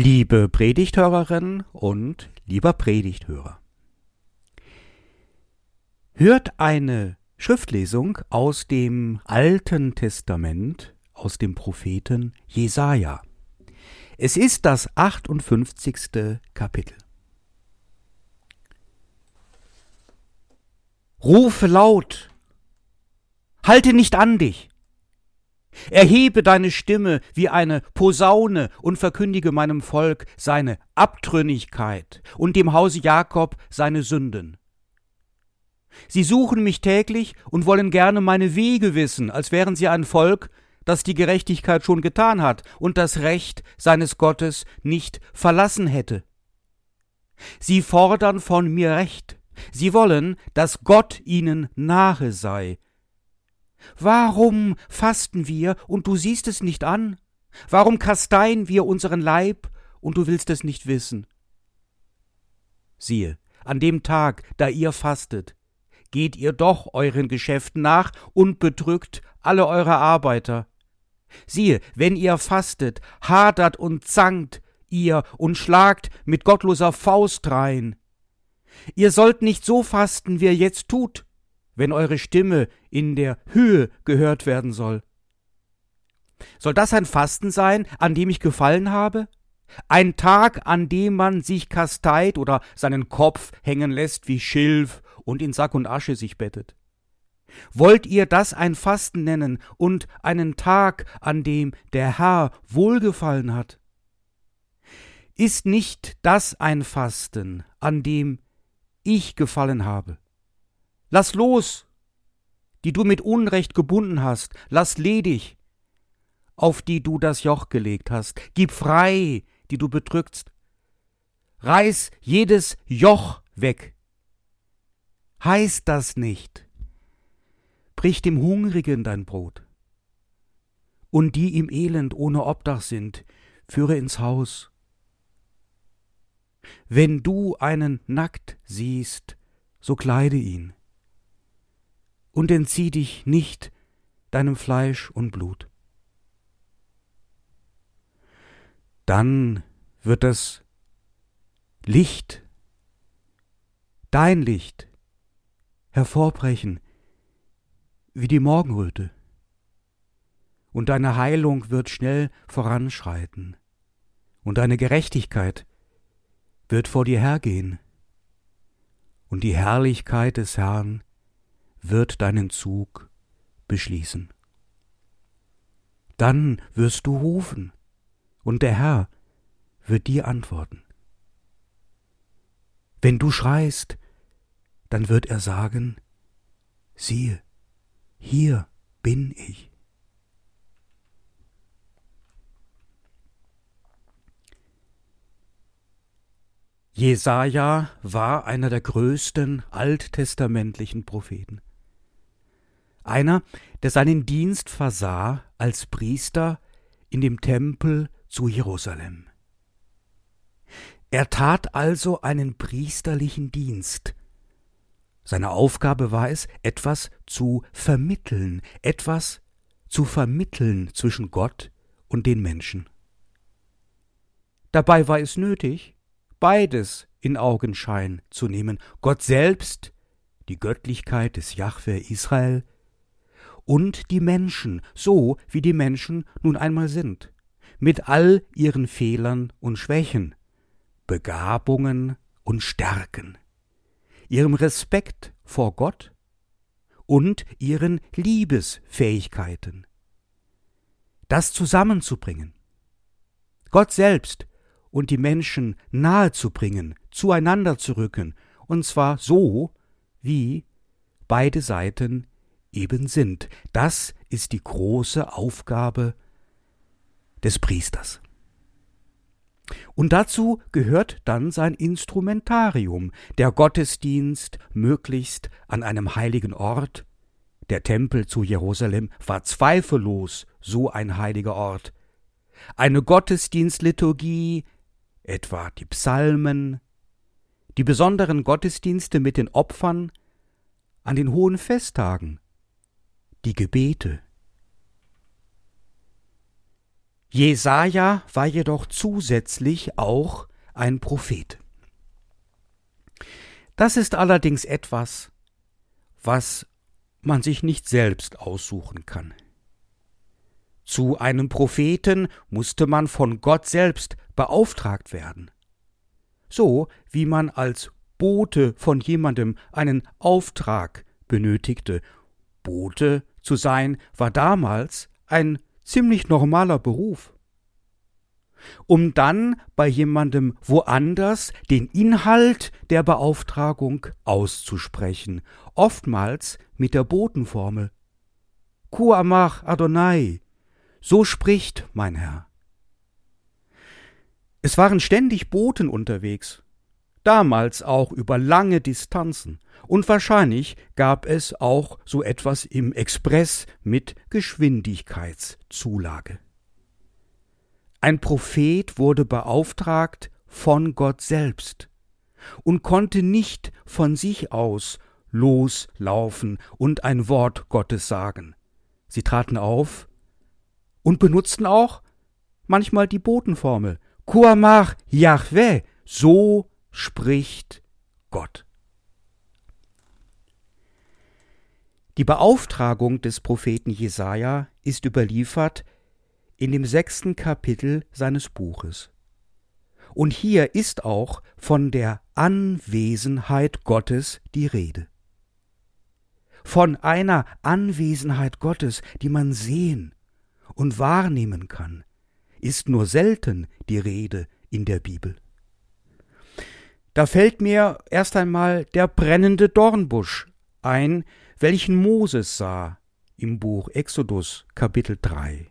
Liebe Predigthörerin und lieber Predigthörer. Hört eine Schriftlesung aus dem Alten Testament, aus dem Propheten Jesaja. Es ist das 58. Kapitel. Rufe laut, halte nicht an dich, Erhebe deine Stimme wie eine Posaune und verkündige meinem Volk seine Abtrünnigkeit und dem Hause Jakob seine Sünden. Sie suchen mich täglich und wollen gerne meine Wege wissen, als wären sie ein Volk, das die Gerechtigkeit schon getan hat und das Recht seines Gottes nicht verlassen hätte. Sie fordern von mir Recht, sie wollen, dass Gott ihnen nahe sei, Warum fasten wir und du siehst es nicht an? Warum kasteien wir unseren Leib und du willst es nicht wissen? Siehe, an dem Tag, da ihr fastet, geht ihr doch euren Geschäften nach und bedrückt alle eure Arbeiter. Siehe, wenn ihr fastet, hadert und zankt ihr und schlagt mit gottloser Faust rein. Ihr sollt nicht so fasten, wie ihr jetzt tut, wenn eure Stimme in der Höhe gehört werden soll. Soll das ein Fasten sein, an dem ich gefallen habe? Ein Tag, an dem man sich kasteit oder seinen Kopf hängen lässt wie Schilf und in Sack und Asche sich bettet? Wollt ihr das ein Fasten nennen und einen Tag, an dem der Herr wohlgefallen hat? Ist nicht das ein Fasten, an dem ich gefallen habe? Lass los, die du mit Unrecht gebunden hast, lass ledig, auf die du das Joch gelegt hast, gib frei, die du bedrückst. Reiß jedes Joch weg. Heißt das nicht? Brich dem Hungrigen dein Brot. Und die im Elend ohne Obdach sind, führe ins Haus. Wenn du einen nackt siehst, so kleide ihn und entzieh dich nicht deinem Fleisch und Blut. Dann wird das Licht, dein Licht, hervorbrechen wie die Morgenröte, und deine Heilung wird schnell voranschreiten, und deine Gerechtigkeit wird vor dir hergehen, und die Herrlichkeit des Herrn wird deinen Zug beschließen. Dann wirst du rufen, und der Herr wird dir antworten. Wenn du schreist, dann wird er sagen, siehe, hier bin ich. Jesaja war einer der größten alttestamentlichen Propheten einer, der seinen Dienst versah als Priester in dem Tempel zu Jerusalem. Er tat also einen priesterlichen Dienst. Seine Aufgabe war es, etwas zu vermitteln, etwas zu vermitteln zwischen Gott und den Menschen. Dabei war es nötig, beides in Augenschein zu nehmen, Gott selbst, die Göttlichkeit des Jahwe Israel, und die Menschen, so wie die Menschen nun einmal sind, mit all ihren Fehlern und Schwächen, Begabungen und Stärken, ihrem Respekt vor Gott und ihren Liebesfähigkeiten. Das zusammenzubringen, Gott selbst und die Menschen nahezubringen, zueinander zu rücken, und zwar so, wie beide Seiten eben sind. Das ist die große Aufgabe des Priesters. Und dazu gehört dann sein Instrumentarium, der Gottesdienst möglichst an einem heiligen Ort. Der Tempel zu Jerusalem war zweifellos so ein heiliger Ort. Eine Gottesdienstliturgie, etwa die Psalmen, die besonderen Gottesdienste mit den Opfern an den hohen Festtagen, die Gebete. Jesaja war jedoch zusätzlich auch ein Prophet. Das ist allerdings etwas, was man sich nicht selbst aussuchen kann. Zu einem Propheten musste man von Gott selbst beauftragt werden. So wie man als Bote von jemandem einen Auftrag benötigte. Bote zu sein war damals ein ziemlich normaler Beruf. Um dann bei jemandem woanders den Inhalt der Beauftragung auszusprechen, oftmals mit der Botenformel. Kuamach Adonai, so spricht mein Herr. Es waren ständig Boten unterwegs, damals auch über lange Distanzen, und wahrscheinlich gab es auch so etwas im Express mit Geschwindigkeitszulage. Ein Prophet wurde beauftragt von Gott selbst und konnte nicht von sich aus loslaufen und ein Wort Gottes sagen. Sie traten auf und benutzten auch manchmal die Botenformel Kuamach Yahweh, so spricht Gott. Die Beauftragung des Propheten Jesaja ist überliefert in dem sechsten Kapitel seines Buches. Und hier ist auch von der Anwesenheit Gottes die Rede. Von einer Anwesenheit Gottes, die man sehen und wahrnehmen kann, ist nur selten die Rede in der Bibel. Da fällt mir erst einmal der brennende Dornbusch ein, welchen Moses sah im Buch Exodus Kapitel 3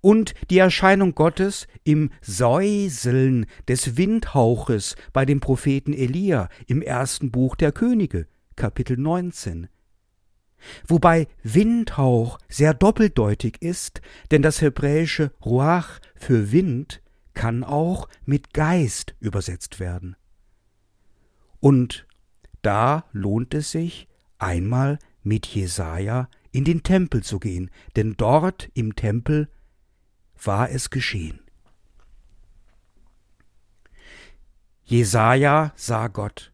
und die Erscheinung Gottes im Säuseln des Windhauches bei dem Propheten Elia im ersten Buch der Könige, Kapitel 19. Wobei Windhauch sehr doppeldeutig ist, denn das hebräische Ruach für Wind kann auch mit Geist übersetzt werden. Und da lohnt es sich, einmal mit Jesaja in den Tempel zu gehen, denn dort im Tempel war es geschehen. Jesaja sah Gott.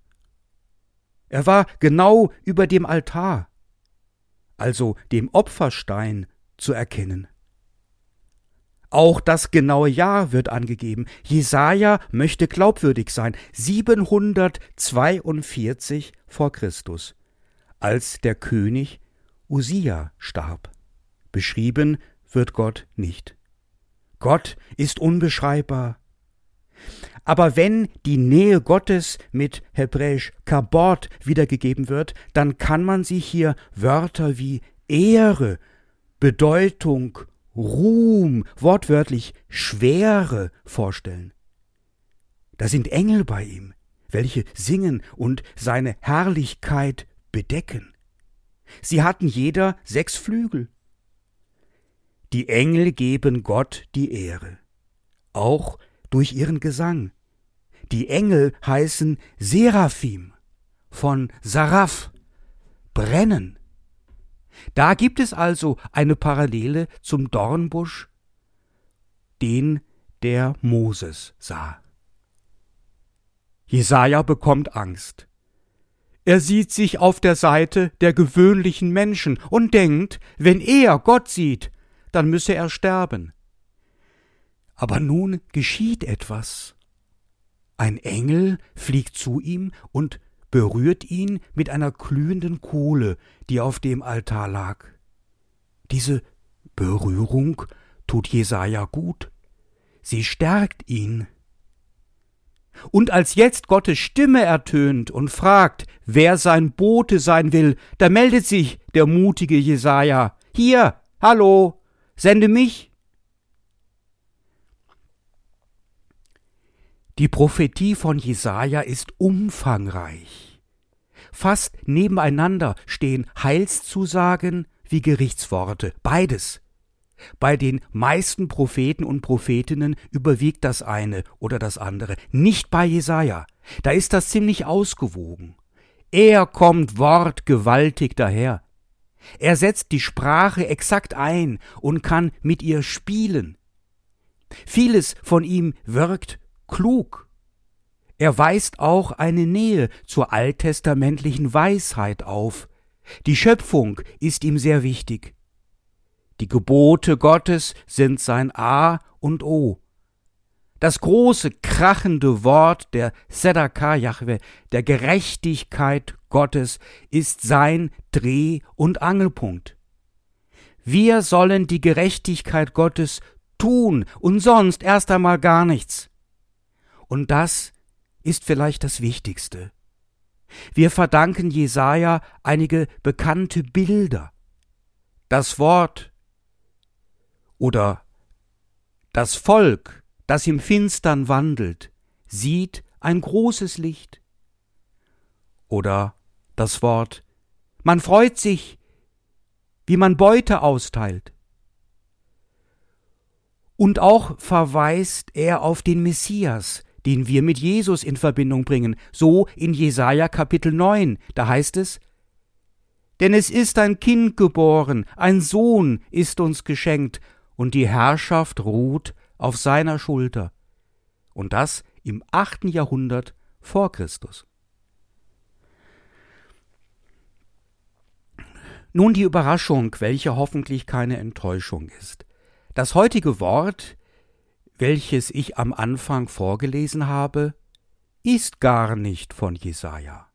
Er war genau über dem Altar, also dem Opferstein, zu erkennen. Auch das genaue Jahr wird angegeben. Jesaja möchte glaubwürdig sein. 742 vor Christus, als der König Usia starb. Beschrieben wird Gott nicht. Gott ist unbeschreibbar. Aber wenn die Nähe Gottes mit hebräisch Kabot wiedergegeben wird, dann kann man sich hier Wörter wie Ehre, Bedeutung, Ruhm, wortwörtlich Schwere vorstellen. Da sind Engel bei ihm, welche singen und seine Herrlichkeit bedecken. Sie hatten jeder sechs Flügel, die Engel geben Gott die Ehre, auch durch ihren Gesang. Die Engel heißen Seraphim von Saraf, brennen. Da gibt es also eine Parallele zum Dornbusch, den der Moses sah. Jesaja bekommt Angst. Er sieht sich auf der Seite der gewöhnlichen Menschen und denkt, wenn er Gott sieht, dann müsse er sterben. Aber nun geschieht etwas. Ein Engel fliegt zu ihm und berührt ihn mit einer glühenden Kohle, die auf dem Altar lag. Diese Berührung tut Jesaja gut. Sie stärkt ihn. Und als jetzt Gottes Stimme ertönt und fragt, wer sein Bote sein will, da meldet sich der mutige Jesaja. Hier, hallo, Sende mich. Die Prophetie von Jesaja ist umfangreich. Fast nebeneinander stehen Heilszusagen wie Gerichtsworte, beides. Bei den meisten Propheten und Prophetinnen überwiegt das eine oder das andere, nicht bei Jesaja. Da ist das ziemlich ausgewogen. Er kommt wortgewaltig daher. Er setzt die Sprache exakt ein und kann mit ihr spielen. Vieles von ihm wirkt klug. Er weist auch eine Nähe zur alttestamentlichen Weisheit auf. Die Schöpfung ist ihm sehr wichtig. Die Gebote Gottes sind sein A und O. Das große, krachende Wort der Sedaka Jahwe, der Gerechtigkeit Gottes, ist sein Dreh- und Angelpunkt. Wir sollen die Gerechtigkeit Gottes tun und sonst erst einmal gar nichts. Und das ist vielleicht das Wichtigste. Wir verdanken Jesaja einige bekannte Bilder. Das Wort oder das Volk, das im Finstern wandelt, sieht ein großes Licht. Oder das Wort Man freut sich, wie man Beute austeilt. Und auch verweist er auf den Messias, den wir mit Jesus in Verbindung bringen, so in Jesaja Kapitel 9, da heißt es, denn es ist ein Kind geboren, ein Sohn ist uns geschenkt, und die Herrschaft ruht auf seiner Schulter. Und das im achten Jahrhundert vor Christus. Nun die Überraschung, welche hoffentlich keine Enttäuschung ist. Das heutige Wort, welches ich am Anfang vorgelesen habe, ist gar nicht von Jesaja.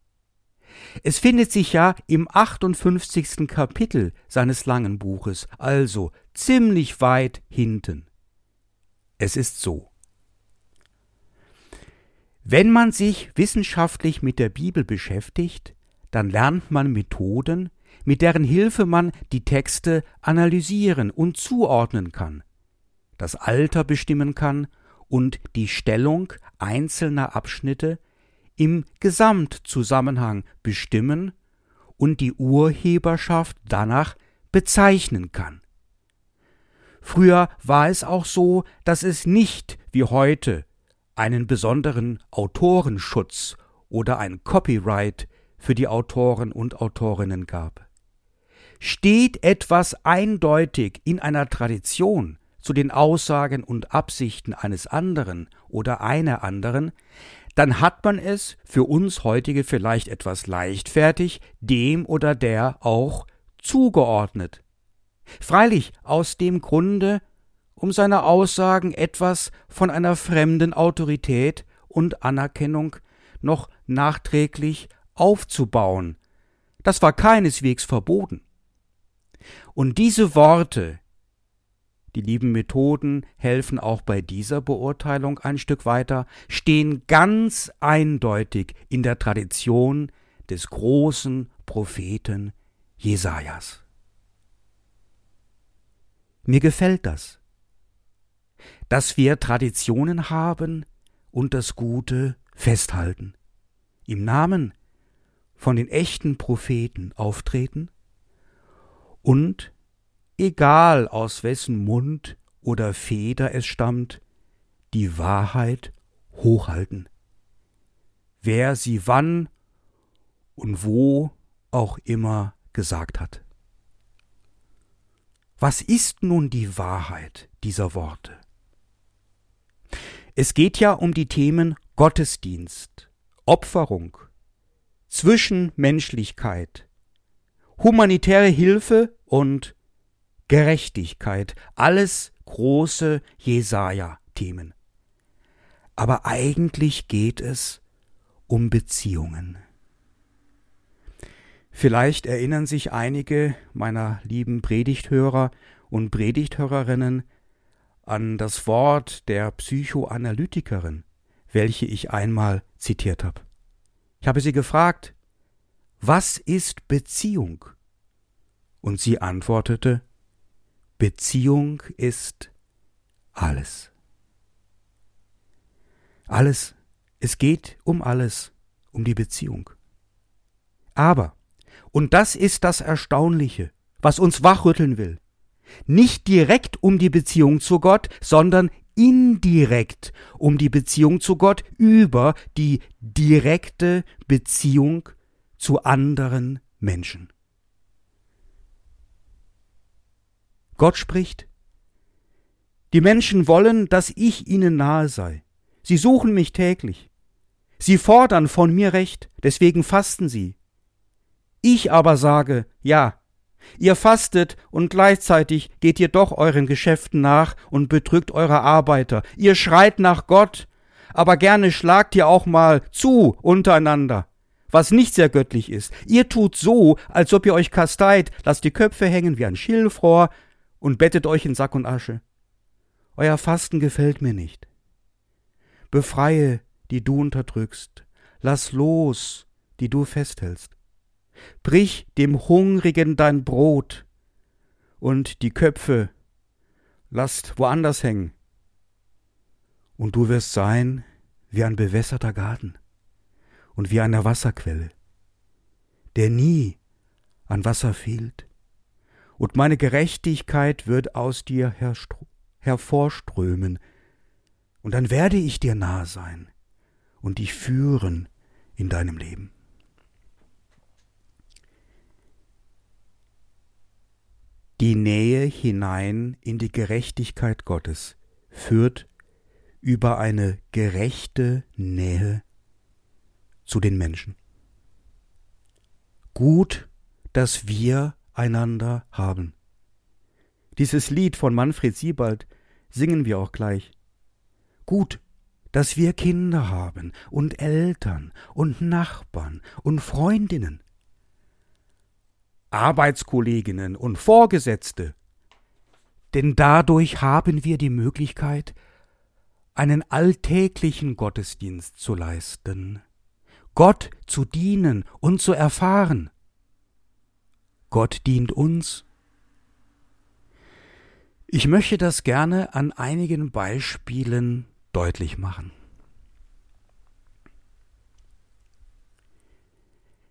Es findet sich ja im 58. Kapitel seines langen Buches, also ziemlich weit hinten. Es ist so. Wenn man sich wissenschaftlich mit der Bibel beschäftigt, dann lernt man Methoden, mit deren Hilfe man die Texte analysieren und zuordnen kann, das Alter bestimmen kann und die Stellung einzelner Abschnitte im Gesamtzusammenhang bestimmen und die Urheberschaft danach bezeichnen kann. Früher war es auch so, dass es nicht wie heute einen besonderen Autorenschutz oder ein Copyright für die Autoren und Autorinnen gab. Steht etwas eindeutig in einer Tradition zu den Aussagen und Absichten eines anderen oder einer anderen, dann hat man es für uns heutige vielleicht etwas leichtfertig dem oder der auch zugeordnet. Freilich aus dem Grunde, um seine Aussagen etwas von einer fremden Autorität und Anerkennung noch nachträglich aufzubauen. Das war keineswegs verboten. Und diese Worte, die lieben Methoden helfen auch bei dieser Beurteilung ein Stück weiter, stehen ganz eindeutig in der Tradition des großen Propheten Jesajas. Mir gefällt das, dass wir Traditionen haben und das Gute festhalten, im Namen von den echten Propheten auftreten und egal aus wessen Mund oder Feder es stammt, die Wahrheit hochhalten. Wer sie wann und wo auch immer gesagt hat. Was ist nun die Wahrheit dieser Worte? Es geht ja um die Themen Gottesdienst, Opferung, Zwischenmenschlichkeit, humanitäre Hilfe und Gerechtigkeit, alles große Jesaja-Themen. Aber eigentlich geht es um Beziehungen. Vielleicht erinnern sich einige meiner lieben Predigthörer und Predigthörerinnen an das Wort der Psychoanalytikerin, welche ich einmal zitiert habe. Ich habe sie gefragt, was ist Beziehung? Und sie antwortete, Beziehung ist alles. Alles. Es geht um alles, um die Beziehung. Aber, und das ist das Erstaunliche, was uns wachrütteln will, nicht direkt um die Beziehung zu Gott, sondern indirekt um die Beziehung zu Gott über die direkte Beziehung zu anderen Menschen. Gott spricht, Die Menschen wollen, dass ich ihnen nahe sei. Sie suchen mich täglich. Sie fordern von mir Recht, deswegen fasten sie. Ich aber sage, ja, ihr fastet und gleichzeitig geht ihr doch euren Geschäften nach und bedrückt eure Arbeiter. Ihr schreit nach Gott, aber gerne schlagt ihr auch mal zu untereinander, was nicht sehr göttlich ist. Ihr tut so, als ob ihr euch kasteit, lasst die Köpfe hängen wie ein Schilfrohr und bettet euch in Sack und Asche. Euer Fasten gefällt mir nicht. Befreie, die du unterdrückst, lass los, die du festhältst. Brich dem Hungrigen dein Brot und die Köpfe lasst woanders hängen. Und du wirst sein wie ein bewässerter Garten und wie eine Wasserquelle, der nie an Wasser fehlt. Und meine Gerechtigkeit wird aus dir hervorströmen, und dann werde ich dir nahe sein und dich führen in deinem Leben. Die Nähe hinein in die Gerechtigkeit Gottes führt über eine gerechte Nähe zu den Menschen. Gut, dass wir einander haben. Dieses Lied von Manfred Siebald singen wir auch gleich. Gut, dass wir Kinder haben und Eltern und Nachbarn und Freundinnen, Arbeitskolleginnen und Vorgesetzte, denn dadurch haben wir die Möglichkeit, einen alltäglichen Gottesdienst zu leisten, Gott zu dienen und zu erfahren. Gott dient uns. Ich möchte das gerne an einigen Beispielen deutlich machen.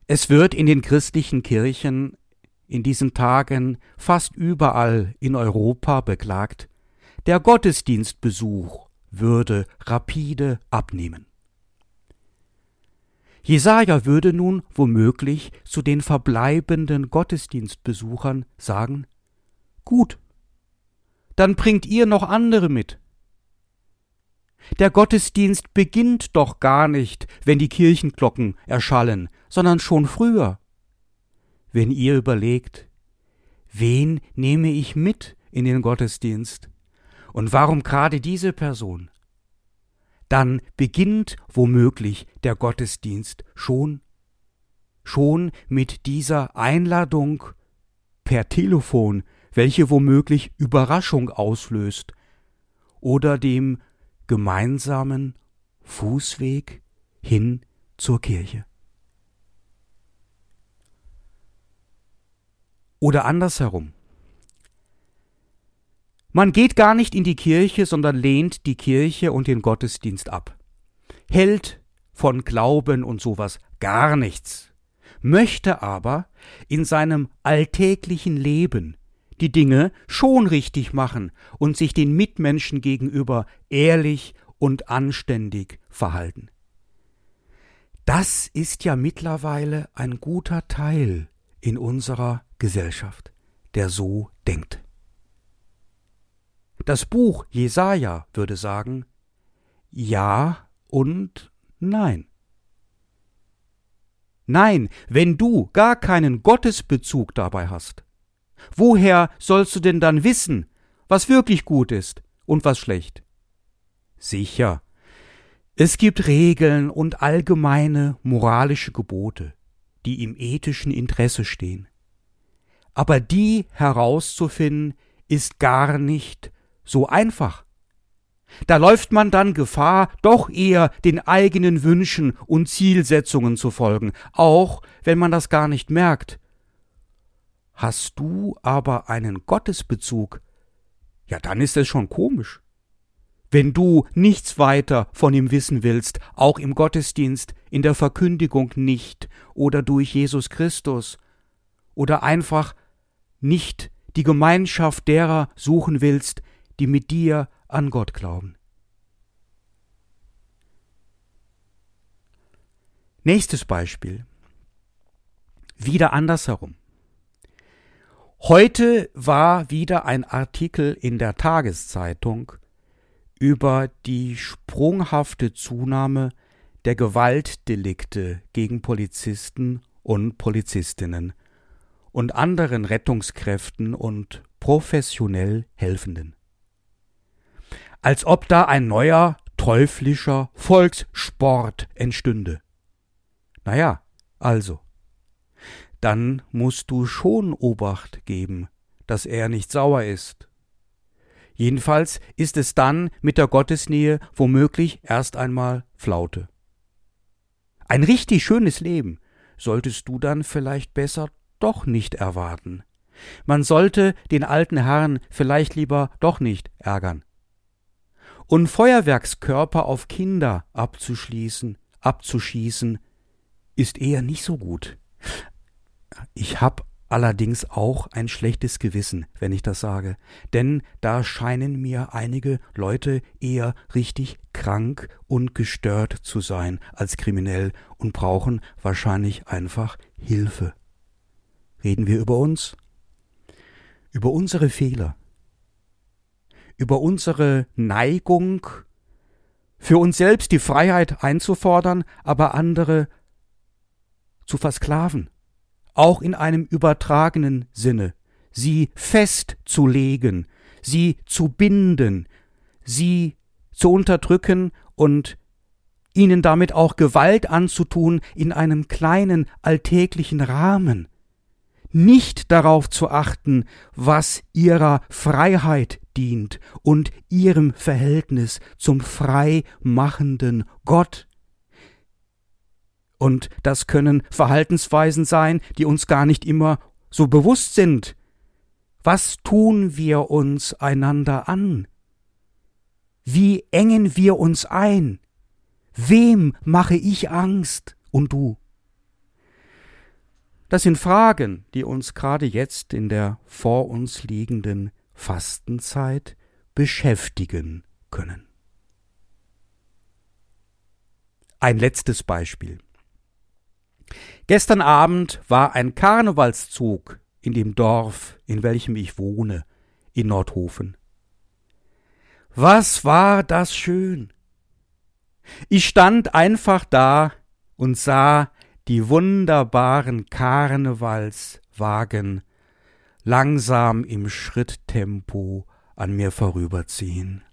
Es wird in den christlichen Kirchen in diesen Tagen fast überall in Europa beklagt, der Gottesdienstbesuch würde rapide abnehmen. Jesaja würde nun womöglich zu den verbleibenden Gottesdienstbesuchern sagen: Gut, dann bringt ihr noch andere mit. Der Gottesdienst beginnt doch gar nicht, wenn die Kirchenglocken erschallen, sondern schon früher. Wenn ihr überlegt, wen nehme ich mit in den Gottesdienst und warum gerade diese Person, dann beginnt womöglich der Gottesdienst schon, schon mit dieser Einladung per Telefon, welche womöglich Überraschung auslöst, oder dem gemeinsamen Fußweg hin zur Kirche. Oder andersherum. Man geht gar nicht in die Kirche, sondern lehnt die Kirche und den Gottesdienst ab. Hält von Glauben und sowas gar nichts, möchte aber in seinem alltäglichen Leben die Dinge schon richtig machen und sich den Mitmenschen gegenüber ehrlich und anständig verhalten. Das ist ja mittlerweile ein guter Teil in unserer Gesellschaft, der so denkt. Das Buch Jesaja würde sagen, ja und nein. Nein, wenn du gar keinen Gottesbezug dabei hast, Woher sollst du denn dann wissen, was wirklich gut ist und was schlecht? Sicher, es gibt Regeln und allgemeine moralische Gebote, die im ethischen Interesse stehen. Aber die herauszufinden, ist gar nicht so einfach. Da läuft man dann Gefahr, doch eher den eigenen Wünschen und Zielsetzungen zu folgen, auch wenn man das gar nicht merkt Hast du aber einen Gottesbezug, ja dann ist es schon komisch. Wenn du nichts weiter von ihm wissen willst, auch im Gottesdienst, in der Verkündigung nicht oder durch Jesus Christus, oder einfach nicht die Gemeinschaft derer suchen willst, die mit dir an Gott glauben. Nächstes Beispiel. Wieder andersherum. Heute war wieder ein Artikel in der Tageszeitung über die sprunghafte Zunahme der Gewaltdelikte gegen Polizisten und Polizistinnen und anderen Rettungskräften und professionell Helfenden. Als ob da ein neuer teuflischer Volkssport entstünde. Naja, also dann musst du schon Obacht geben, dass er nicht sauer ist. Jedenfalls ist es dann mit der Gottesnähe womöglich erst einmal Flaute. Ein richtig schönes Leben solltest du dann vielleicht besser doch nicht erwarten. Man sollte den alten Herrn vielleicht lieber doch nicht ärgern. Und Feuerwerkskörper auf Kinder abzuschließen, abzuschießen, ist eher nicht so gut. Ich habe allerdings auch ein schlechtes Gewissen, wenn ich das sage, denn da scheinen mir einige Leute eher richtig krank und gestört zu sein als kriminell und brauchen wahrscheinlich einfach Hilfe. Reden wir über uns? Über unsere Fehler, über unsere Neigung, für uns selbst die Freiheit einzufordern, aber andere zu versklaven. Auch in einem übertragenen Sinne, sie festzulegen, sie zu binden, sie zu unterdrücken und ihnen damit auch Gewalt anzutun in einem kleinen alltäglichen Rahmen, nicht darauf zu achten, was ihrer Freiheit dient und ihrem Verhältnis zum frei machenden Gott. Und das können Verhaltensweisen sein, die uns gar nicht immer so bewusst sind. Was tun wir uns einander an? Wie engen wir uns ein? Wem mache ich Angst und du? Das sind Fragen, die uns gerade jetzt in der vor uns liegenden Fastenzeit beschäftigen können. Ein letztes Beispiel. Gestern Abend war ein Karnevalszug in dem Dorf, in welchem ich wohne, in Nordhofen. Was war das schön! Ich stand einfach da und sah die wunderbaren Karnevalswagen langsam im Schritttempo an mir vorüberziehen.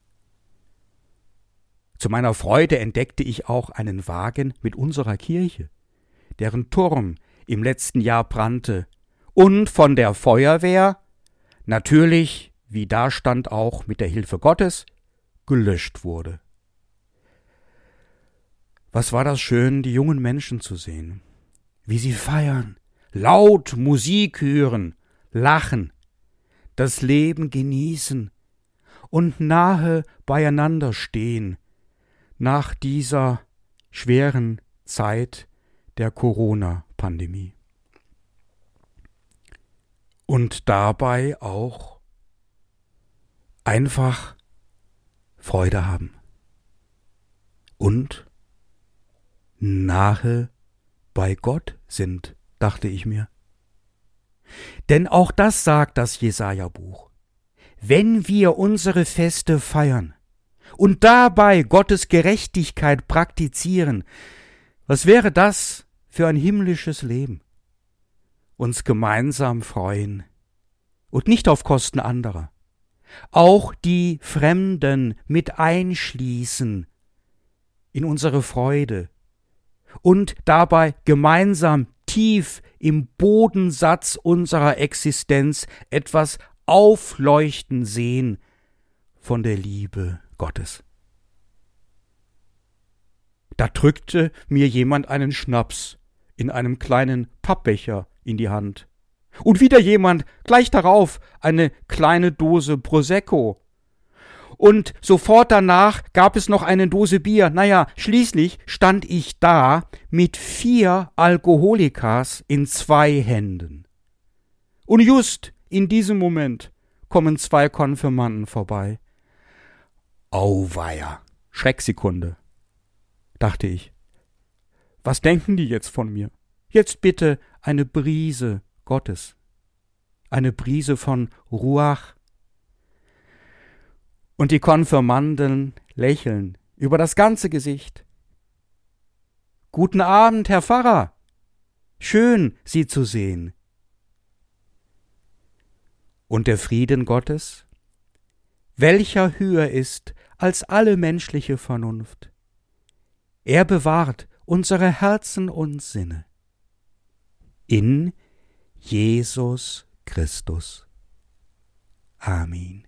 Zu meiner Freude entdeckte ich auch einen Wagen mit unserer Kirche deren Turm im letzten Jahr brannte, und von der Feuerwehr, natürlich, wie da stand auch mit der Hilfe Gottes, gelöscht wurde. Was war das schön, die jungen Menschen zu sehen, wie sie feiern, laut Musik hören, lachen, das Leben genießen und nahe beieinander stehen nach dieser schweren Zeit der Corona-Pandemie. Und dabei auch einfach Freude haben. Und nahe bei Gott sind, dachte ich mir. Denn auch das sagt das Jesaja-Buch. Wenn wir unsere Feste feiern und dabei Gottes Gerechtigkeit praktizieren, was wäre das für ein himmlisches Leben. Uns gemeinsam freuen und nicht auf Kosten anderer. Auch die Fremden mit einschließen in unsere Freude und dabei gemeinsam tief im Bodensatz unserer Existenz etwas aufleuchten sehen von der Liebe Gottes. Da drückte mir jemand einen Schnaps in einem kleinen Pappbecher in die Hand. Und wieder jemand, gleich darauf, eine kleine Dose Prosecco. Und sofort danach gab es noch eine Dose Bier. Naja, schließlich stand ich da mit vier Alkoholikas in zwei Händen. Und just in diesem Moment kommen zwei Konfirmanden vorbei. Auweia, Schrecksekunde, dachte ich. Was denken die jetzt von mir? Jetzt bitte eine Brise Gottes, eine Brise von Ruach. Und die Konfirmanden lächeln über das ganze Gesicht. Guten Abend, Herr Pfarrer. Schön, Sie zu sehen. Und der Frieden Gottes, welcher höher ist als alle menschliche Vernunft. Er bewahrt unsere Herzen und Sinne. In Jesus Christus. Amen.